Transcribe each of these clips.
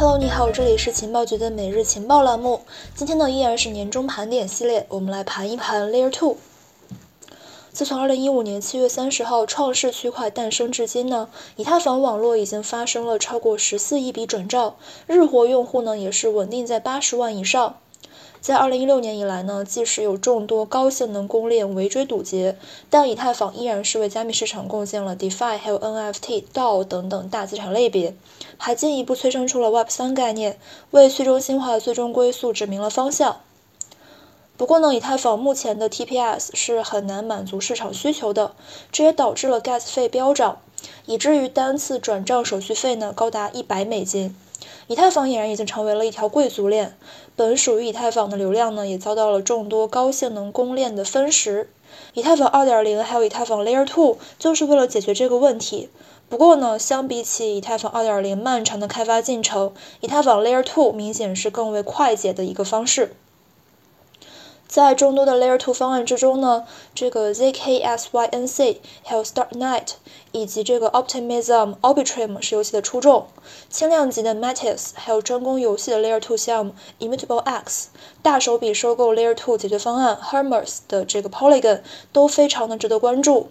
Hello，你好，这里是情报局的每日情报栏目。今天呢依然是年终盘点系列，我们来盘一盘 Layer Two。自从二零一五年七月三十号创世区块诞生至今呢，以太坊网络已经发生了超过十四亿笔转账，日活用户呢也是稳定在八十万以上。在2016年以来呢，即使有众多高性能公链围追堵截，但以太坊依然是为加密市场贡献了 DeFi、还有 NFT、DAO 等等大资产类别，还进一步催生出了 Web3 概念，为去中心化的最终归宿指明了方向。不过呢，以太坊目前的 TPS 是很难满足市场需求的，这也导致了 Gas 费飙涨，以至于单次转账手续费呢高达一百美金。以太坊俨然已经成为了一条贵族链，本属于以太坊的流量呢，也遭到了众多高性能公链的分食。以太坊2.0还有以太坊 Layer 2就是为了解决这个问题。不过呢，相比起以太坊2.0漫长的开发进程，以太坊 Layer 2明显是更为快捷的一个方式。在众多的 Layer 2方案之中呢，这个 zkSync 还有 Starknet 以及这个 Optimism Arbitrum 是游戏的出众。轻量级的 Matis 还有专攻游戏的 Layer 2项目 Immutable X，大手笔收购 Layer 2解决方案 Hermes 的这个 Polygon 都非常的值得关注。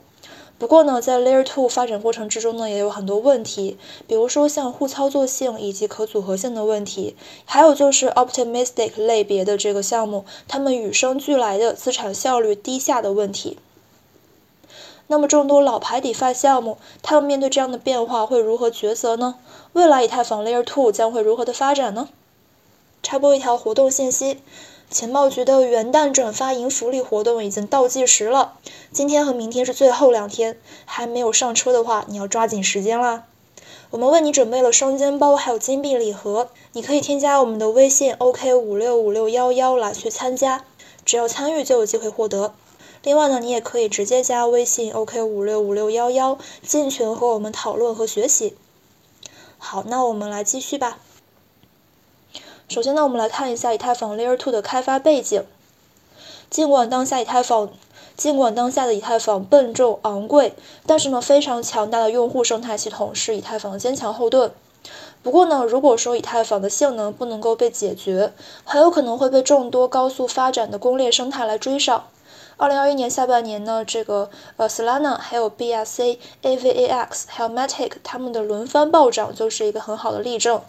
不过呢，在 Layer 2发展过程之中呢，也有很多问题，比如说像互操作性以及可组合性的问题，还有就是 Optimistic 类别的这个项目，它们与生俱来的资产效率低下的问题。那么众多老牌 DeFi 项目，他们面对这样的变化会如何抉择呢？未来以太坊 Layer 2将会如何的发展呢？插播一条活动信息。情报局的元旦转发赢福利活动已经倒计时了，今天和明天是最后两天，还没有上车的话，你要抓紧时间啦！我们为你准备了双肩包，还有金币礼盒，你可以添加我们的微信 OK 五六五六幺幺来去参加，只要参与就有机会获得。另外呢，你也可以直接加微信 OK 五六五六幺幺进群和我们讨论和学习。好，那我们来继续吧。首先呢，我们来看一下以太坊 Layer 2的开发背景。尽管当下以太坊，尽管当下的以太坊笨重昂贵，但是呢，非常强大的用户生态系统是以太坊坚强后盾。不过呢，如果说以太坊的性能不能够被解决，很有可能会被众多高速发展的公链生态来追上。二零二一年下半年呢，这个呃 Solana 还有 BSC、AVAX 还有 Matic 他们的轮番暴涨就是一个很好的例证。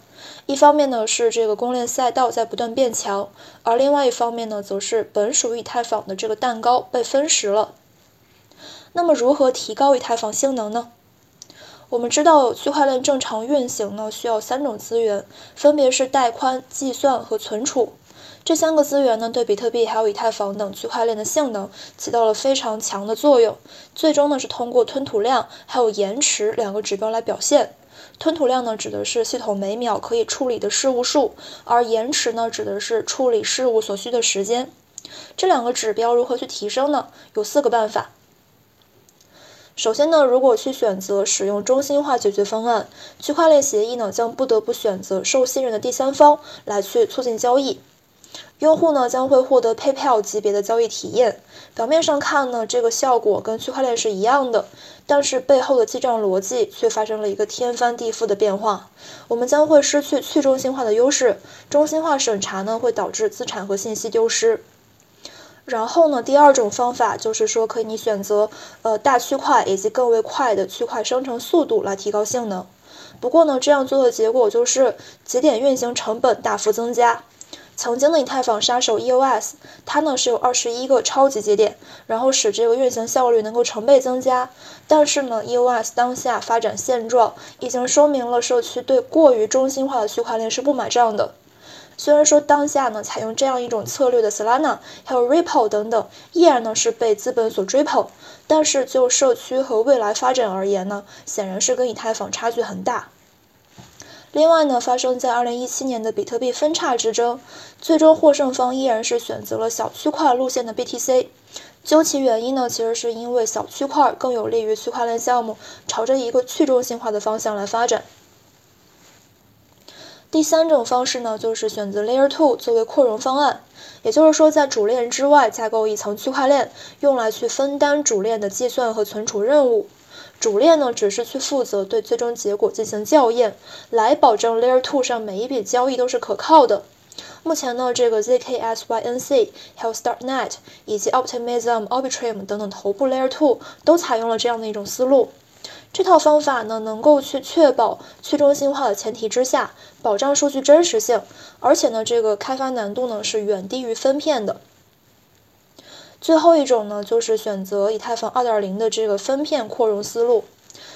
一方面呢是这个公链赛道在不断变强，而另外一方面呢则是本属于以太坊的这个蛋糕被分食了。那么如何提高以太坊性能呢？我们知道区块链正常运行呢需要三种资源，分别是带宽、计算和存储。这三个资源呢，对比特币还有以太坊等区块链的性能起到了非常强的作用。最终呢，是通过吞吐量还有延迟两个指标来表现。吞吐量呢，指的是系统每秒可以处理的事务数，而延迟呢，指的是处理事务所需的时间。这两个指标如何去提升呢？有四个办法。首先呢，如果去选择使用中心化解决方案，区块链协议呢，将不得不选择受信任的第三方来去促进交易。用户呢将会获得 PayPal 级别的交易体验。表面上看呢，这个效果跟区块链是一样的，但是背后的记账逻辑却发生了一个天翻地覆的变化。我们将会失去去中心化的优势，中心化审查呢会导致资产和信息丢失。然后呢，第二种方法就是说，可以你选择呃大区块以及更为快的区块生成速度来提高性能。不过呢，这样做的结果就是节点运行成本大幅增加。曾经的以太坊杀手 EOS，它呢是有二十一个超级节点，然后使这个运行效率能够成倍增加。但是呢，EOS 当下发展现状已经说明了社区对过于中心化的区块链是不买账的。虽然说当下呢，采用这样一种策略的 Solana 还有 Ripple 等等，依然呢是被资本所追捧，但是就社区和未来发展而言呢，显然是跟以太坊差距很大。另外呢，发生在二零一七年的比特币分叉之争，最终获胜方依然是选择了小区块路线的 BTC。究其原因呢，其实是因为小区块更有利于区块链项目朝着一个去中心化的方向来发展。第三种方式呢，就是选择 Layer 2作为扩容方案，也就是说，在主链之外架构一层区块链，用来去分担主链的计算和存储任务。主链呢只是去负责对最终结果进行校验，来保证 Layer 2上每一笔交易都是可靠的。目前呢，这个 zkSYNC、还有 Starknet 以及 Optimism、Arbitrum 等等头部 Layer 2都采用了这样的一种思路。这套方法呢，能够去确保去中心化的前提之下，保障数据真实性，而且呢，这个开发难度呢是远低于分片的。最后一种呢，就是选择以太坊2.0的这个分片扩容思路。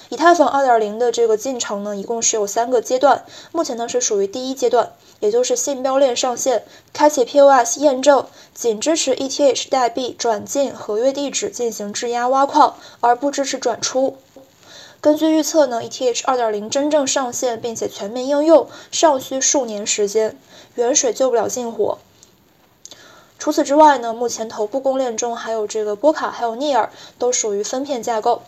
以太坊2.0的这个进程呢，一共是有三个阶段，目前呢是属于第一阶段，也就是信标链上线，开启 POS 验证，仅支持 ETH 代币转进合约地址进行质押挖矿，而不支持转出。根据预测呢，ETH 2.0真正上线并且全面应用尚需数年时间，远水救不了近火。除此之外呢，目前头部公链中还有这个波卡，还有聂尔，都属于分片架构。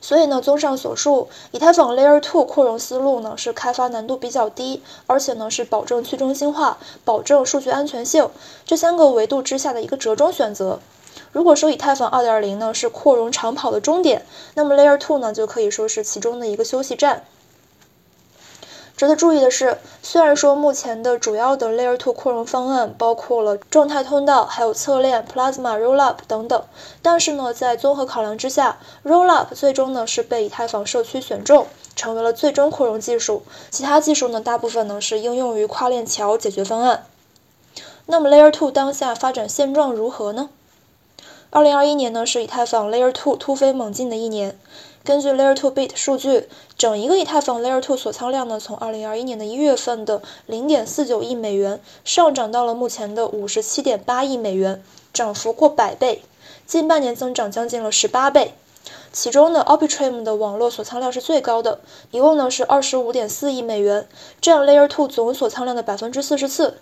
所以呢，综上所述，以太坊 Layer 2扩容思路呢是开发难度比较低，而且呢是保证去中心化、保证数据安全性这三个维度之下的一个折中选择。如果说以太坊2.0呢是扩容长跑的终点，那么 Layer 2呢就可以说是其中的一个休息站。值得注意的是，虽然说目前的主要的 Layer 2扩容方案包括了状态通道、还有侧链、Plasma Rollup 等等，但是呢，在综合考量之下，Rollup 最终呢是被以太坊社区选中，成为了最终扩容技术。其他技术呢，大部分呢是应用于跨链桥解决方案。那么 Layer 2当下发展现状如何呢？二零二一年呢是以太坊 Layer 2突飞猛进的一年。根据 Layer 2 Bit 数据，整一个以太坊 Layer 2锁仓量呢，从二零二一年的一月份的零点四九亿美元上涨到了目前的五十七点八亿美元，涨幅过百倍，近半年增长将近了十八倍。其中呢，Arbitrum 的网络锁仓量是最高的，一共呢是二十五点四亿美元，占 Layer 2总锁仓量的百分之四十四。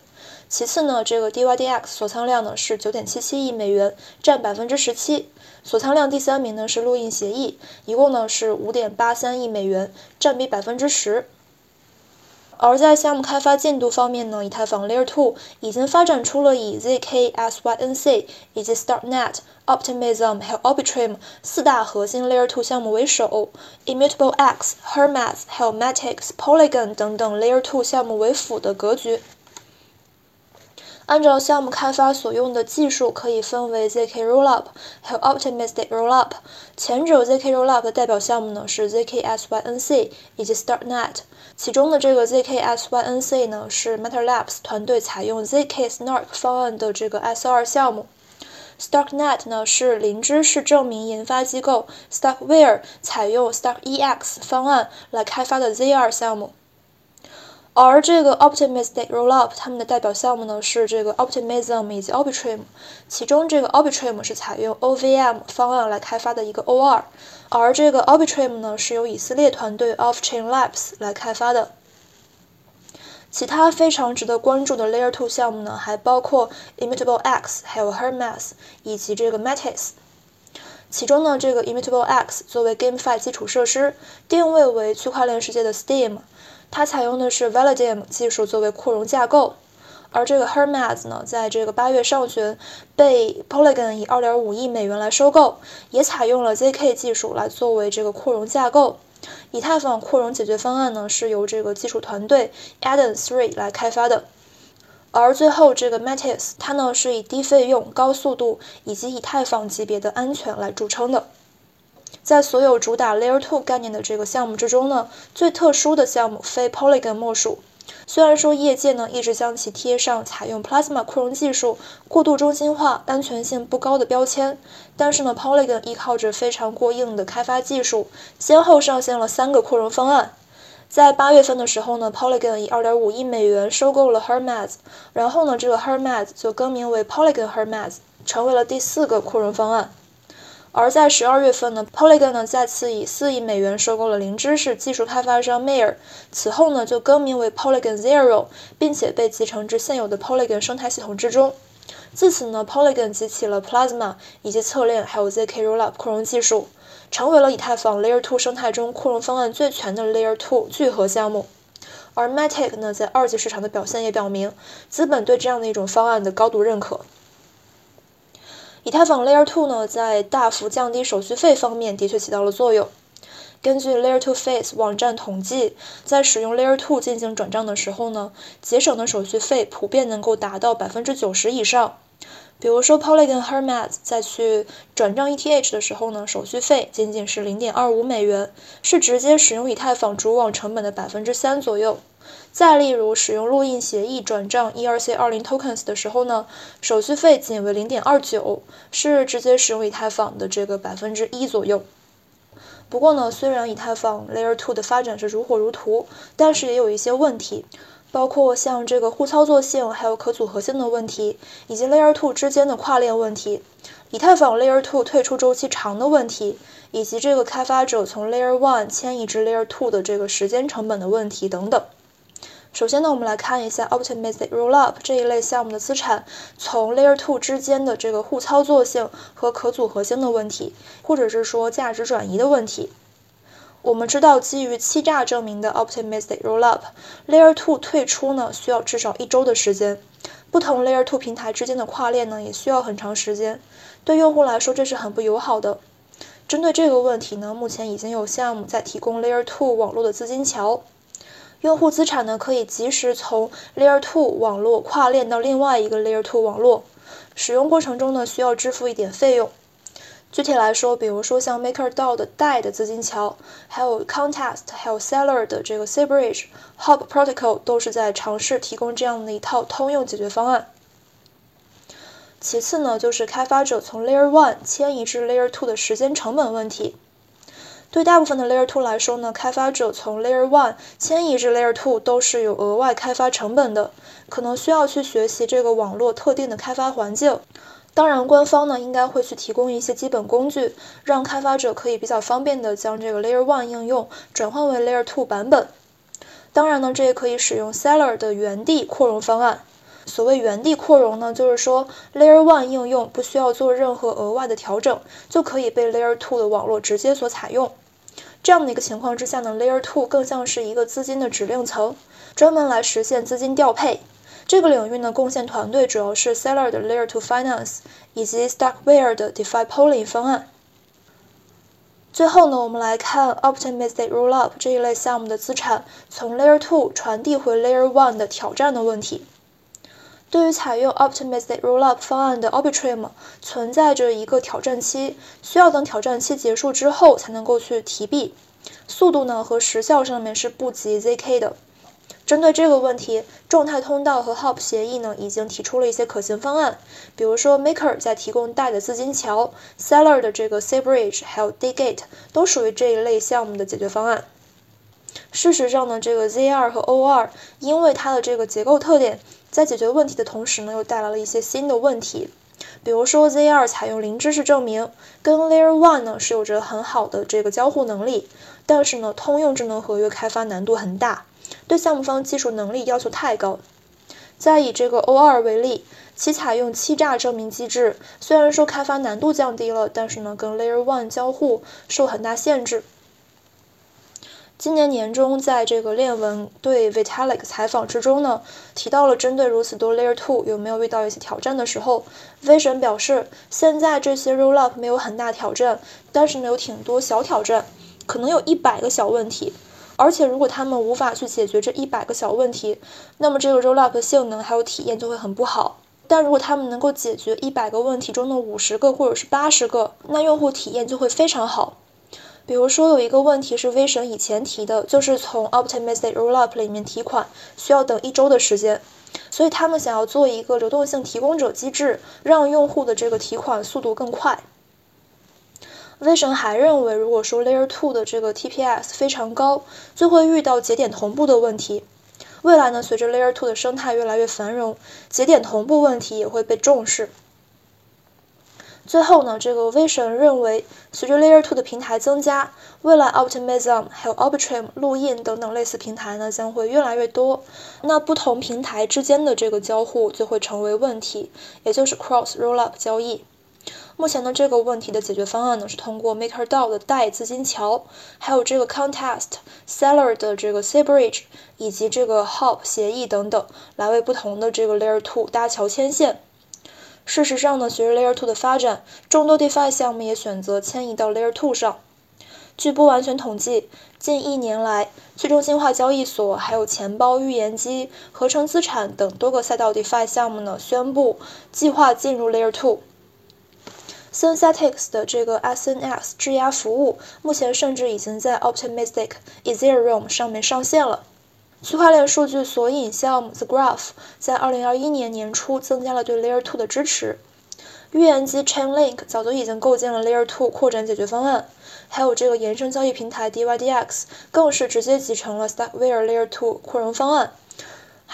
其次呢，这个 DYDX 锁仓量呢是九点七七亿美元，占百分之十七。锁仓量第三名呢是录印协议，一共呢是五点八三亿美元，占比百分之十。而在项目开发进度方面呢，以太坊 Layer 2已经发展出了以 zk、SYNC 以及 Starknet、Optimism 还有 Arbitrum 四大核心 Layer 2项目为首，Immutable X、Hermez 还有 Matic、Polygon 等等 Layer 2项目为辅的格局。按照项目开发所用的技术，可以分为 zk Rollup 还有 Optimistic Rollup。前者 zk Rollup 的代表项目呢是 zkSYNC 以及 Starknet。其中的这个 zkSYNC 呢是 MetaLabs 团队采用 zk Snark 方案的这个 S2 项目。Starknet 呢是灵芝市证明研发机构 Starkware 采用 StarkEX 方案来开发的 Z2 项目。而这个 Optimistic Rollup 他们的代表项目呢是这个 Optimism 以及 Arbitrum，其中这个 Arbitrum 是采用 OVM 方案来开发的一个 OR，而这个 Arbitrum 呢是由以色列团队 Offchain Labs 来开发的。其他非常值得关注的 Layer 2项目呢还包括 Immutable X，还有 Hermez 以及这个 Matis。其中呢这个 Immutable X 作为 GameFi 基础设施，定位为区块链世界的 Steam。它采用的是 Validium 技术作为扩容架构，而这个 Hermez 呢，在这个八月上旬被 Polygon 以2.5亿美元来收购，也采用了 zk 技术来作为这个扩容架构。以太坊扩容解决方案呢，是由这个技术团队 Eden Three 来开发的。而最后这个 Matis，它呢是以低费用、高速度以及以太坊级别的安全来著称的。在所有主打 Layer 2概念的这个项目之中呢，最特殊的项目非 Polygon 莫属。虽然说业界呢一直将其贴上采用 Plasma 扩容技术、过度中心化、安全性不高的标签，但是呢，Polygon 依靠着非常过硬的开发技术，先后上线了三个扩容方案。在八月份的时候呢，Polygon 以2.5亿美元收购了 Hermez，然后呢，这个 Hermez 就更名为 Polygon Hermez，成为了第四个扩容方案。而在十二月份呢，Polygon 呢再次以四亿美元收购了灵芝市技术开发商 Mayer，此后呢就更名为 Polygon Zero，并且被集成至现有的 Polygon 生态系统之中。自此呢，Polygon 集齐了 Plasma 以及侧链还有 zk Rollup 扩容技术，成为了以太坊 Layer 2生态中扩容方案最全的 Layer 2聚合项目。而 Matic 呢在二级市场的表现也表明，资本对这样的一种方案的高度认可。以太坊 Layer 2呢，在大幅降低手续费方面的确起到了作用。根据 Layer 2 Face 网站统计，在使用 Layer 2进行转账的时候呢，节省的手续费普遍能够达到百分之九十以上。比如说 Polygon Hermes 在去转账 ETH 的时候呢，手续费仅仅是零点二五美元，是直接使用以太坊主网成本的百分之三左右。再例如，使用录印协议转账 ERC20 tokens 的时候呢，手续费仅为零点二九，是直接使用以太坊的这个百分之一左右。不过呢，虽然以太坊 Layer 2的发展是如火如荼，但是也有一些问题，包括像这个互操作性、还有可组合性的问题，以及 Layer 2之间的跨链问题，以太坊 Layer 2退出周期长的问题，以及这个开发者从 Layer 1迁移至 Layer 2的这个时间成本的问题等等。首先呢，我们来看一下 Optimistic Rollup 这一类项目的资产从 Layer 2之间的这个互操作性和可组合性的问题，或者是说价值转移的问题。我们知道，基于欺诈证明的 Optimistic Rollup，Layer 2退出呢需要至少一周的时间。不同 Layer 2平台之间的跨链呢也需要很长时间，对用户来说这是很不友好的。针对这个问题呢，目前已经有项目在提供 Layer 2网络的资金桥。用户资产呢，可以及时从 Layer 2网络跨链到另外一个 Layer 2网络，使用过程中呢，需要支付一点费用。具体来说，比如说像 MakerDAO 的贷的资金桥，还有 Contest，还有 Seller 的这个 c b r i d g e h o p Protocol 都是在尝试提供这样的一套通用解决方案。其次呢，就是开发者从 Layer 1迁移至 Layer 2的时间成本问题。对大部分的 Layer 2来说呢，开发者从 Layer 1迁移至 Layer 2都是有额外开发成本的，可能需要去学习这个网络特定的开发环境。当然，官方呢应该会去提供一些基本工具，让开发者可以比较方便的将这个 Layer One 应用转换为 Layer Two 版本。当然呢，这也可以使用 Seller 的原地扩容方案。所谓原地扩容呢，就是说 Layer One 应用不需要做任何额外的调整，就可以被 Layer Two 的网络直接所采用。这样的一个情况之下呢，Layer Two 更像是一个资金的指令层，专门来实现资金调配。这个领域呢，贡献团队主要是 Seller 的 Layer 2 Finance 以及 Stackware 的 DeFi Polling 方案。最后呢，我们来看 Optimistic Rollup 这一类项目的资产从 Layer 2传递回 Layer 1的挑战的问题。对于采用 Optimistic Rollup 方案的 Arbitrum 存在着一个挑战期，需要等挑战期结束之后才能够去提币，速度呢和时效上面是不及 ZK 的。针对这个问题，状态通道和 Hop 协议呢已经提出了一些可行方案，比如说 Maker 在提供贷的资金桥，Seller 的这个 C Bridge 还有 Daygate 都属于这一类项目的解决方案。事实上呢，这个 Z2 和 O2 因为它的这个结构特点。在解决问题的同时呢，又带来了一些新的问题。比如说，Z2 采用零知识证明，跟 Layer One 呢是有着很好的这个交互能力，但是呢，通用智能合约开发难度很大，对项目方技术能力要求太高。再以这个 O2 为例，其采用欺诈证明机制，虽然说开发难度降低了，但是呢，跟 Layer One 交互受很大限制。今年年中，在这个链文对 Vitalik 采访之中呢，提到了针对如此多 Layer Two 有没有遇到一些挑战的时候，Vision 表示，现在这些 Rollup 没有很大挑战，但是呢有挺多小挑战，可能有一百个小问题，而且如果他们无法去解决这一百个小问题，那么这个 Rollup 的性能还有体验就会很不好。但如果他们能够解决一百个问题中的五十个或者是八十个，那用户体验就会非常好。比如说有一个问题是威神以前提的，就是从 Optimistic Rollup 里面提款需要等一周的时间，所以他们想要做一个流动性提供者机制，让用户的这个提款速度更快。威神还认为，如果说 Layer 2的这个 TPS 非常高，就会遇到节点同步的问题。未来呢，随着 Layer 2的生态越来越繁荣，节点同步问题也会被重视。最后呢，这个威神认为，随着 Layer 2的平台增加，未来 Optimism 还有 Arbitrum 录印等等类似平台呢将会越来越多，那不同平台之间的这个交互就会成为问题，也就是 Cross Rollup 交易。目前呢，这个问题的解决方案呢是通过 MakerDAO 的代资金桥，还有这个 Contest Seller 的这个 C Bridge 以及这个 Hop 协议等等，来为不同的这个 Layer 2搭桥牵线。事实上呢，随着 Layer 2的发展，众多 DeFi 项目也选择迁移到 Layer 2上。据不完全统计，近一年来，去中心化交易所、还有钱包、预言机、合成资产等多个赛道 DeFi 项目呢，宣布计划进入 Layer 2。Synthetix 的这个 SNS 质押服务，目前甚至已经在 Optimistic Ethereum 上面上线了。区块链数据索引项目 The Graph 在2021年年初增加了对 Layer 2的支持。预言机 Chainlink 早就已经构建了 Layer 2扩展解决方案。还有这个衍生交易平台 DYDX 更是直接集成了 Starkware Layer 2扩容方案，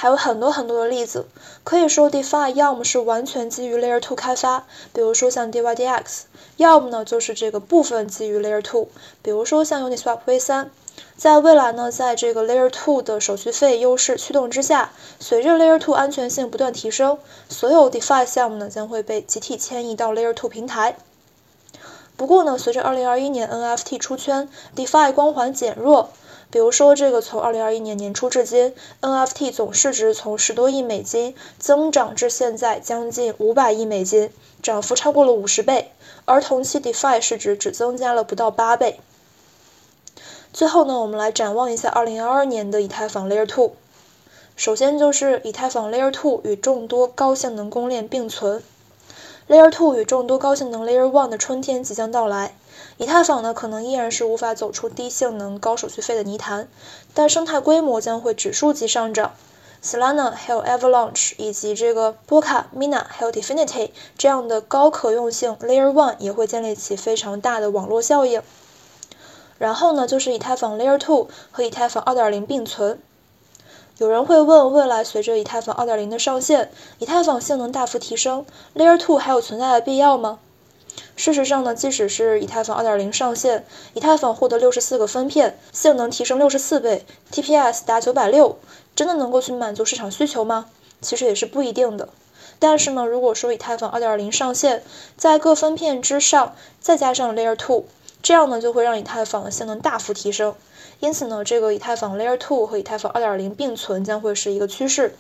还有很多很多的例子。可以说，DeFi 要么是完全基于 Layer 2开发，比如说像 DYDX，要么呢就是这个部分基于 Layer 2，比如说像 Uniswap V3。在未来呢，在这个 Layer 2的手续费优势驱动之下，随着 Layer 2安全性不断提升，所有 DeFi 项目呢将会被集体迁移到 Layer 2平台。不过呢，随着2021年 NFT 出圈，DeFi 光环减弱。比如说，这个从2021年年初至今，NFT 总市值从十多亿美金增长至现在将近五百亿美金，涨幅超过了五十倍。而同期 DeFi 市值只增加了不到八倍。最后呢，我们来展望一下2022年的以太坊 Layer 2。首先就是以太坊 Layer 2与众多高性能公链并存。Layer two 与众多高性能 Layer one 的春天即将到来，以太坊呢可能依然是无法走出低性能、高手续费的泥潭，但生态规模将会指数级上涨。Solana 还有 Avalanche 以及这个波卡、Mina 还有 Definity 这样的高可用性 Layer one 也会建立起非常大的网络效应。然后呢，就是以太坊 Layer two 和以太坊2.0并存。有人会问，未来随着以太坊2.0的上线，以太坊性能大幅提升，Layer 2还有存在的必要吗？事实上呢，即使是以太坊2.0上线，以太坊获得64个分片，性能提升64倍，TPS 达960，真的能够去满足市场需求吗？其实也是不一定的。但是呢，如果说以太坊2.0上线，在各分片之上再加上 Layer 2，这样呢就会让以太坊的性能大幅提升。因此呢，这个以太坊 Layer 2和以太坊2.0并存将会是一个趋势。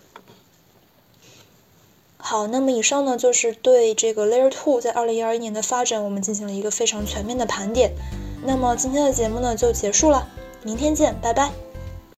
好，那么以上呢就是对这个 Layer 2在2021年的发展，我们进行了一个非常全面的盘点。那么今天的节目呢就结束了，明天见，拜拜。